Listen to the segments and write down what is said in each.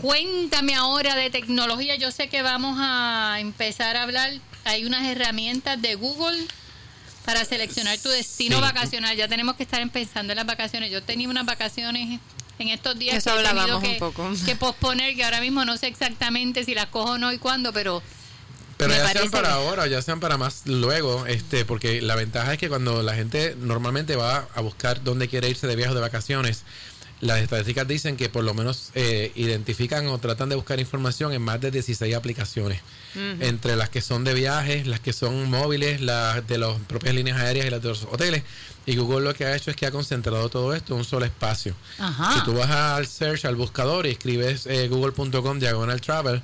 cuéntame ahora de tecnología. Yo sé que vamos a empezar a hablar. Hay unas herramientas de Google para seleccionar tu destino vacacional. Ya tenemos que estar pensando en las vacaciones. Yo tenía unas vacaciones en estos días Eso que hablábamos que, un poco. que posponer, que ahora mismo no sé exactamente si las cojo o no y cuándo, pero Pero Me ya sean para ahora, ya sean para más luego, este, porque la ventaja es que cuando la gente normalmente va a buscar dónde quiere irse de viaje o de vacaciones, las estadísticas dicen que por lo menos eh, identifican o tratan de buscar información en más de 16 aplicaciones, entre las que son de viajes, las que son móviles, las de las propias líneas aéreas y las de los hoteles. Y Google lo que ha hecho es que ha concentrado todo esto en un solo espacio. Ajá. Si tú vas al search, al buscador y escribes eh, google.com diagonal travel,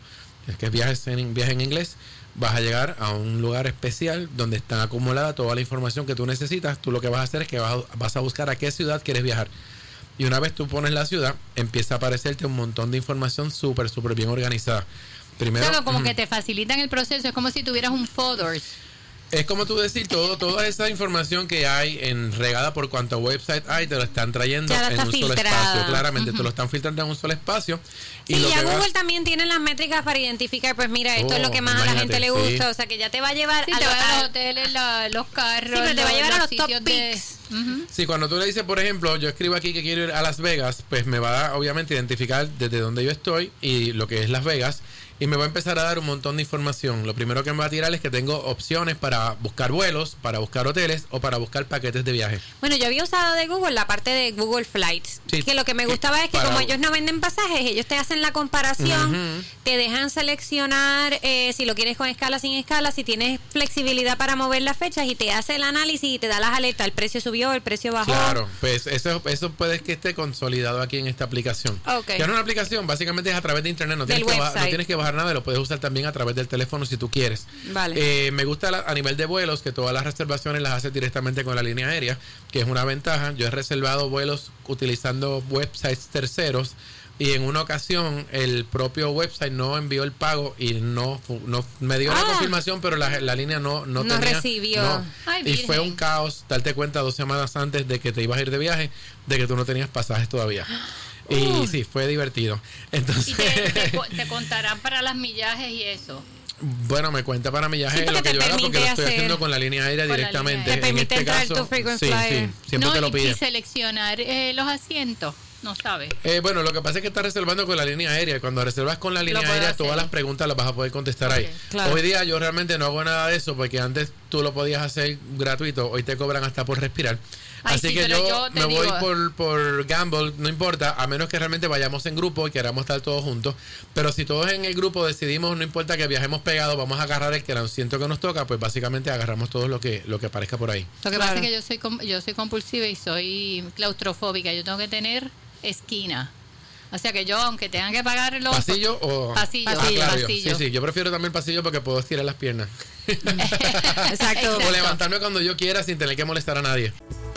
que es viajes en, viaje en inglés, vas a llegar a un lugar especial donde está acumulada toda la información que tú necesitas. Tú lo que vas a hacer es que vas a, vas a buscar a qué ciudad quieres viajar. Y una vez tú pones la ciudad, empieza a aparecerte un montón de información súper, súper bien organizada. Primero, Claro, como que te facilitan el proceso, es como si tuvieras un Folders. es como tú decir, todo, toda esa información que hay en regada por cuanto website hay, te lo están trayendo en un solo espacio. Claramente, te lo están filtrando en un solo espacio. Y Sí, lo ya Google también tiene las métricas para identificar, pues mira, esto es lo Oh, que más a la gente le sí. gusta, o sea que ya te va a llevar Sí, a te lo- va a a- los hoteles, la- los carros, Sí, pero te va a llevar a los top sitios Sí, cuando tú le dices, por ejemplo, yo escribo aquí que quiero ir a Las Vegas, pues me va a obviamente identificar desde donde yo estoy y lo que es Las Vegas y me va a empezar a dar un montón de información. Lo primero que me va a tirar es que tengo opciones para buscar vuelos, para buscar hoteles o para buscar paquetes de viaje. Bueno, yo había usado de Google la parte de Google Flights, Sí, que lo que me gustaba es que como ellos no venden pasajes, ellos te hacen la comparación, te dejan seleccionar eh, si lo quieres con escala, sin escala, si tienes flexibilidad para mover las fechas y te hace el análisis y te da las alertas, el precio subió, el precio bajó. Claro, pues eso, eso puede que esté consolidado aquí en esta aplicación. Ok. Ya no es una aplicación, básicamente es a través de internet, no tienes, que, bajar, no tienes que bajar nada, lo puedes usar también a través del teléfono si tú quieres. Vale. Eh, me gusta la- a nivel de vuelos que todas las reservaciones las haces directamente con la línea aérea, que es una ventaja. Yo he reservado vuelos utilizando websites terceros y en una ocasión el propio website no envió el pago y no, no me dio la Ah. confirmación, pero la, la línea no, no, No tenía- recibió. no. Ay, y fue un caos darte cuenta dos semanas antes de que te ibas a ir de viaje de que tú no tenías pasajes todavía. Y sí, fue divertido. Entonces, Y te, te te contarán para las millajes y eso. bueno, me cuenta para millaje Sí, lo que yo haga porque lo estoy haciendo con la línea aérea la directamente. línea en este entrar caso, tu frequent sí, flyer. sí, siempre no, te lo pide. y seleccionar eh, los asientos, no sabes. Eh, bueno, lo que pasa es que estás reservando con la línea aérea. Cuando reservas con la línea aérea, hacer. todas las preguntas las vas a poder contestar ahí. Claro. Hoy día yo realmente no hago nada de eso porque antes tú lo podías hacer gratuito. Hoy te cobran hasta por respirar. Ay, Así sí, que yo, yo me voy por, por Gamble, no importa, a menos que realmente vayamos en grupo y queramos estar todos juntos. Pero si todos en el grupo decidimos, no importa que viajemos pegados, vamos a agarrar el que era un ciento que nos toca, pues básicamente agarramos todo lo que, lo que aparezca por ahí. Lo que Claro. pasa es que yo soy com- yo soy compulsiva y soy claustrofóbica. Yo tengo que tener esquina. O sea que yo, aunque tengan que pagar los ¿Pasillo o...? Pasillo, Ah, claro, pasillo. Sí, sí, yo prefiero también pasillo porque puedo estirar las piernas. Exacto. O levantarme cuando yo quiera sin tener que molestar a nadie.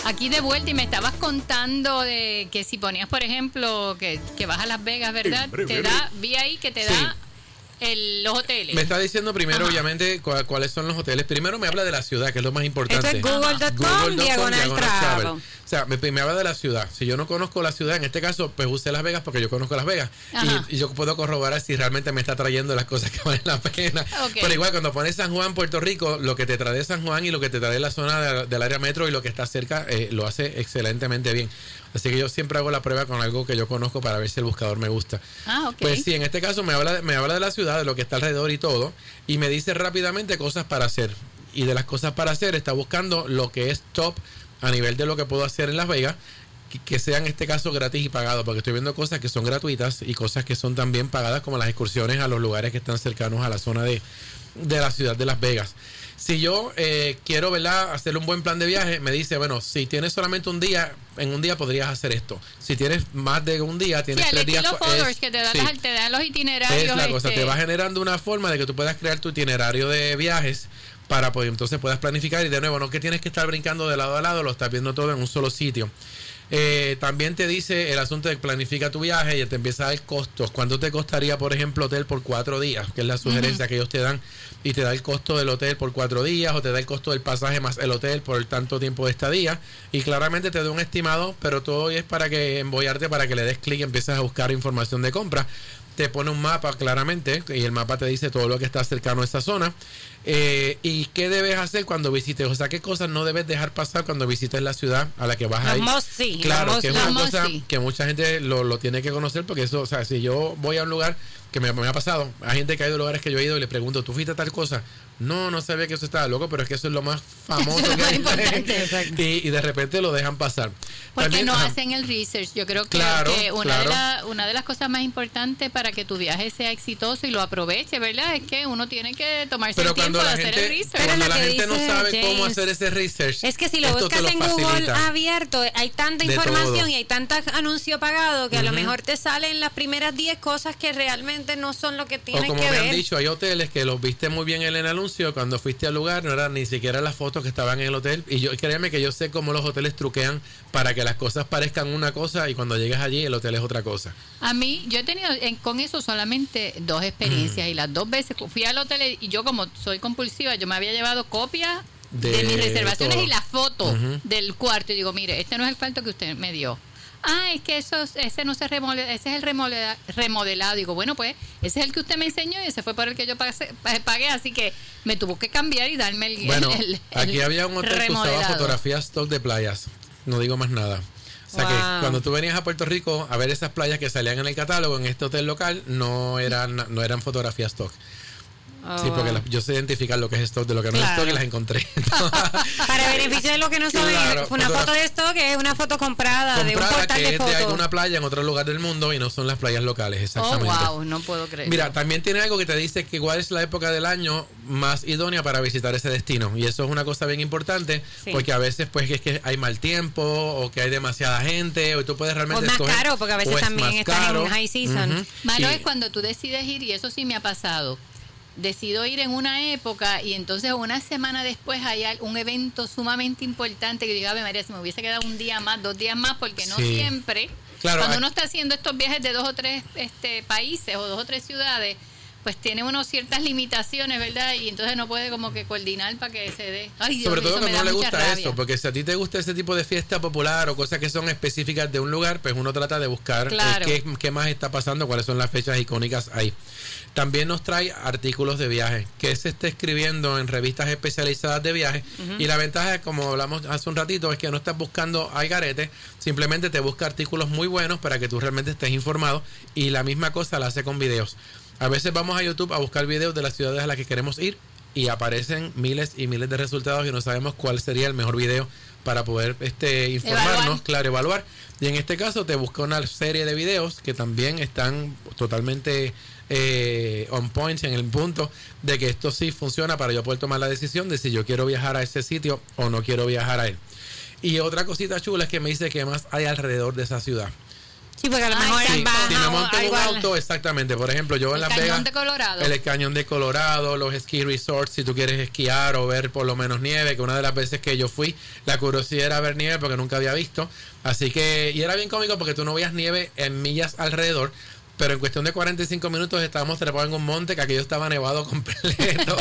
Aquí de vuelta y me estabas contando de que si ponías, por ejemplo, que, que vas a Las Vegas, ¿verdad? Te da, vi ahí que te da el- los hoteles. Me está diciendo primero, obviamente, cua- cuáles son los hoteles. Primero me habla de la ciudad, que es lo más importante. Esto es google.com, Google.com, diagonal travel. O sea, me, me habla de la ciudad. Si yo no conozco la ciudad, en este caso, pues usé Las Vegas porque yo conozco Las Vegas. Y, y yo puedo corroborar si realmente me está trayendo las cosas que valen la pena. Pero igual, cuando pones San Juan, Puerto Rico, lo que te trae de San Juan y lo que te trae de la zona de- del área metro y lo que está cerca, eh, lo hace excelentemente bien. Así que yo siempre hago la prueba con algo que yo conozco para ver si el buscador me gusta. Ah, ok. Pues sí, en este caso me habla, me habla de la ciudad, de lo que está alrededor y todo, y me dice rápidamente cosas para hacer. Y de las cosas para hacer está buscando lo que es top a nivel de lo que puedo hacer en Las Vegas, que, que sea en este caso gratis y pagado, porque estoy viendo cosas que son gratuitas y cosas que son también pagadas, como las excursiones a los lugares que están cercanos a la zona de, de la ciudad de Las Vegas. Si yo eh, quiero, ¿verdad?, hacer un buen plan de viaje, me dice, bueno, si tienes solamente un día, en un día podrías hacer esto. Si tienes más de un día, tienes tres días. estilo es- Folders que te dan, sí. las- te dan los itinerarios. Es la cosa, este, te va generando una forma de que tú puedas crear tu itinerario de viajes para poder entonces puedas planificar y de nuevo no que tienes que estar brincando de lado a lado, lo estás viendo todo en un solo sitio. Eh, también te dice el asunto de planifica tu viaje y te empieza a dar costos. ¿Cuánto te costaría, por ejemplo, hotel por cuatro días? Que es la sugerencia que ellos te dan. Y te da el costo del hotel por cuatro días o te da el costo del pasaje más el hotel por el tanto tiempo de estadía. Y claramente te da un estimado, pero todo es para que embollarte, para que le des clic y empieces a buscar información de compra. Te pone un mapa claramente y el mapa te dice todo lo que está cercano a esa zona. Eh, ¿Y qué debes hacer cuando visites? O sea, ¿qué cosas no debes dejar pasar cuando visites la ciudad a la que vas a ir? Claro, que es una cosa que mucha gente lo, lo tiene que conocer porque eso, o sea, si yo voy a un lugar que me, me ha pasado, hay gente que ha ido a lugares que yo he ido y le pregunto, ¿tú fuiste a tal cosa? No, no sabía que eso estaba loco, pero es que eso es lo más famoso que hay. importante, y, y de repente lo dejan pasar. Porque También, no ajá. hacen el research. Yo creo que, Claro, que una, de claro. la- una de las cosas más importantes para que tu viaje sea exitoso y lo aproveche, ¿verdad? Es que uno tiene que tomarse Pero el tiempo de la hacer gente, el research. Pero cuando la que gente no sabe cómo hacer ese research, Es que si lo buscas en facilita. Google abierto, hay tanta información todo. y hay tantos anuncios pagados que a lo mejor te salen las primeras 10 cosas que realmente no son lo que O tienes como que me ver. han dicho, hay hoteles que los viste muy bien en el anuncio. Cuando fuiste al lugar, no eran ni siquiera las fotos que estaban en el hotel. Y yo, créeme que yo sé cómo los hoteles truquean para que las cosas parezcan una cosa y cuando llegas allí, el hotel es otra cosa. A mí, yo he tenido en- con eso solamente dos experiencias Mm. y las dos veces fui al hotel y yo como soy compulsiva, yo me había llevado copias de, De mis reservaciones todo. y la foto del cuarto y digo, mire, este no es el cuarto que usted me dio. Ah, es que eso, ese no se remodela, ese es el remodela- remodelado. Digo, bueno, pues ese es el que usted me enseñó y ese fue por el que yo pasé- pa- pagué, así que me tuvo que cambiar y darme el Bueno, el- el- aquí había un hotel que usaba fotografías stock de playas. No digo más nada. O sea que cuando tú venías a Puerto Rico a ver esas playas que salían en el catálogo en este hotel local, no eran, no eran fotografías stock. Oh, sí, porque wow. las- yo sé identificar lo que es stock de lo que no es stock y las encontré. Para beneficio de los que no saben, Claro, una foto de esto que es una foto comprada, de un Comprada portal que de es de fotos. alguna playa en otro lugar del mundo y no son las playas locales, Oh, exactamente. wow, no puedo creer. Mira, también tiene algo que te dice que cuál es la época del año más idónea para visitar ese destino. Y eso es una cosa bien importante, Sí. porque a veces pues es que hay mal tiempo o que hay demasiada gente o tú puedes O realmente es más escoger- caro, porque a veces o es también más estás caro. en high season. Malo Y- es cuando tú decides ir, y eso sí me ha pasado. Decido ir en una época y entonces una semana después hay un evento sumamente importante que digo, Ave María, si me hubiese quedado un día más, dos días más, porque no Sí. siempre. Claro, cuando hay- uno está haciendo estos viajes de dos o tres este, países o dos o tres ciudades, pues tiene uno ciertas limitaciones, ¿verdad? Y entonces no puede como que coordinar para que se dé. Ay, Dios Sobre todo cuando no le gusta rabia. eso, porque si a ti te gusta ese tipo de fiesta popular o cosas que son específicas de un lugar, pues uno trata de buscar eh, Claro. qué, qué más está pasando, cuáles son las fechas icónicas ahí. También nos trae artículos de viaje, que se está escribiendo en revistas especializadas de viaje. Y la ventaja, como hablamos hace un ratito, es que no estás buscando al garete, simplemente te busca artículos muy buenos para que tú realmente estés informado. Y la misma cosa la hace con videos. A veces vamos a YouTube a buscar videos de las ciudades a las que queremos ir y aparecen miles y miles de resultados y no sabemos cuál sería el mejor video para poder este informarnos, Evaluar. claro, evaluar. Y en este caso te busca una serie de videos que también están totalmente eh, on point en el punto de que esto sí funciona para yo poder tomar la decisión de si yo quiero viajar a ese sitio o no quiero viajar a él. Y otra cosita chula es que me dice que más hay alrededor de esa ciudad. Sí, porque a lo mejor Si me monto en un auto, exactamente. Por ejemplo, yo en El Las cañón Vegas. de Colorado. El cañón de Colorado, los ski resorts, si tú quieres esquiar o ver por lo menos nieve, que una de las veces que yo fui, la curiosidad era ver nieve porque nunca había visto. Así que, y era bien cómico porque tú no veías nieve en millas alrededor. Pero en cuestión de 45 minutos estábamos trepados en un monte que aquello estaba nevado completo.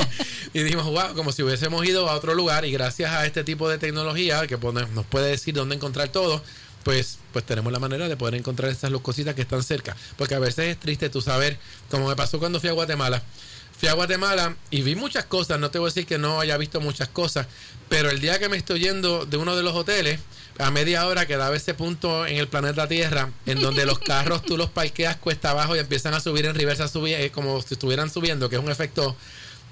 y dijimos, wow, como si hubiésemos ido a otro lugar. Y gracias a este tipo de tecnología que nos puede decir dónde encontrar todo, pues, pues tenemos la manera de poder encontrar estas cositas que están cerca. Porque a veces es triste tú saber, como me pasó cuando fui a Guatemala. Fui a Guatemala y vi muchas cosas, no te voy a decir que no haya visto muchas cosas, pero el día que me estoy yendo de uno de los hoteles, a media hora quedaba ese punto en el planeta Tierra en donde los carros tú los parqueas cuesta abajo y empiezan a subir en reversa, subi- eh, como si estuvieran subiendo, que es un efecto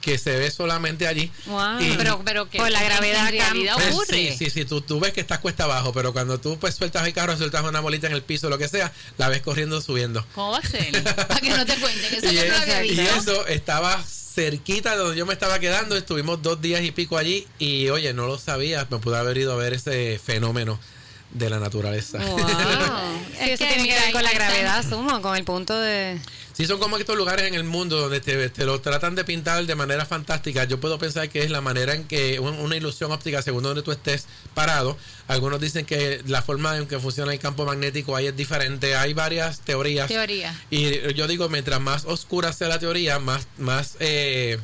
que se ve solamente allí. Wow. Y- pero, pero que Por la gravedad en realidad cam- ocurre. Sí, sí, sí, tú, tú ves que estás cuesta abajo, pero cuando tú pues sueltas el carro, sueltas una bolita en el piso, lo que sea, la ves corriendo subiendo. ¿Cómo va a ser? Para que no te cuenten. Eso y, yo no lo había y visto. eso estaba cerquita de donde yo me estaba quedando. Estuvimos dos días y pico allí. Y oye, no lo sabía. Me pude haber ido a ver ese fenómeno de la naturaleza. Wow. Es eso que, tiene que ver con la gravedad, sumo, con el punto de... Sí, son como estos lugares en el mundo donde te, te lo tratan de pintar de manera fantástica. Yo puedo pensar que es la manera en que un- una ilusión óptica, según donde tú estés parado. Algunos dicen que la forma en que funciona el campo magnético ahí es diferente. Hay varias teorías. Teoría. Y yo digo, mientras más oscura sea la teoría, más, más, eh,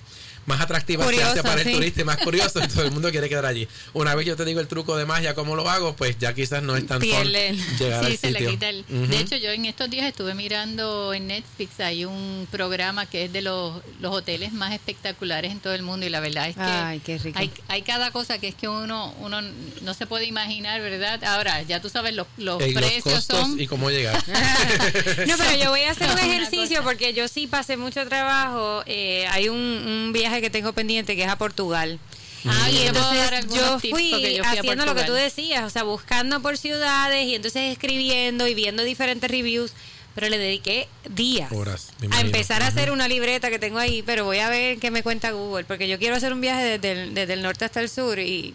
más atractiva se Curioso, hace para sí. el turista y más curioso, y todo el mundo quiere quedar allí. Una vez yo te digo el truco de magia, cómo lo hago, pues ya quizás no es tan Pierde. llegar Sí, al se le sitio. quita el... Ujú. De hecho, yo en estos días estuve mirando en Netflix, hay un programa que es de los, los hoteles más espectaculares en todo el mundo y la verdad es que Ay, qué rico. Hay, hay cada cosa que es que uno uno no se puede imaginar, ¿verdad? Ahora, ya tú sabes, los, los Ey, los precios costos son... y cómo llegar. No, pero yo voy a hacer un ejercicio porque yo sí pasé mucho trabajo. Eh, hay un, un viaje que tengo pendiente que es a Portugal. Ah, y entonces yo fui yo haciendo lo que tú decías, o sea, buscando por ciudades y entonces escribiendo y viendo diferentes reviews. Pero le dediqué días Horas, a empezar a hacer una libreta que tengo ahí, pero voy a ver qué me cuenta Google, porque yo quiero hacer un viaje desde el, desde el norte hasta el sur y,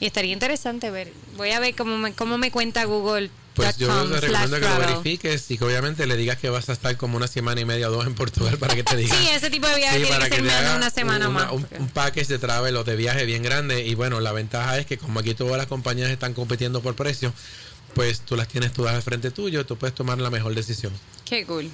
y estaría interesante ver. Voy a ver cómo me, cómo me cuenta Google. Pues yo te recomiendo que lo verifiques y que obviamente le digas que vas a estar como una semana y media o dos en Portugal para que te diga. Sí, ese tipo de viaje Sí, tiene para que ser de haga una semana una- más. Un, un package de travel o de viaje bien grande. Y bueno, la ventaja es que como aquí todas las compañías están compitiendo por precio, pues tú las tienes todas al frente tuyo, tú puedes tomar la mejor decisión. Qué cool.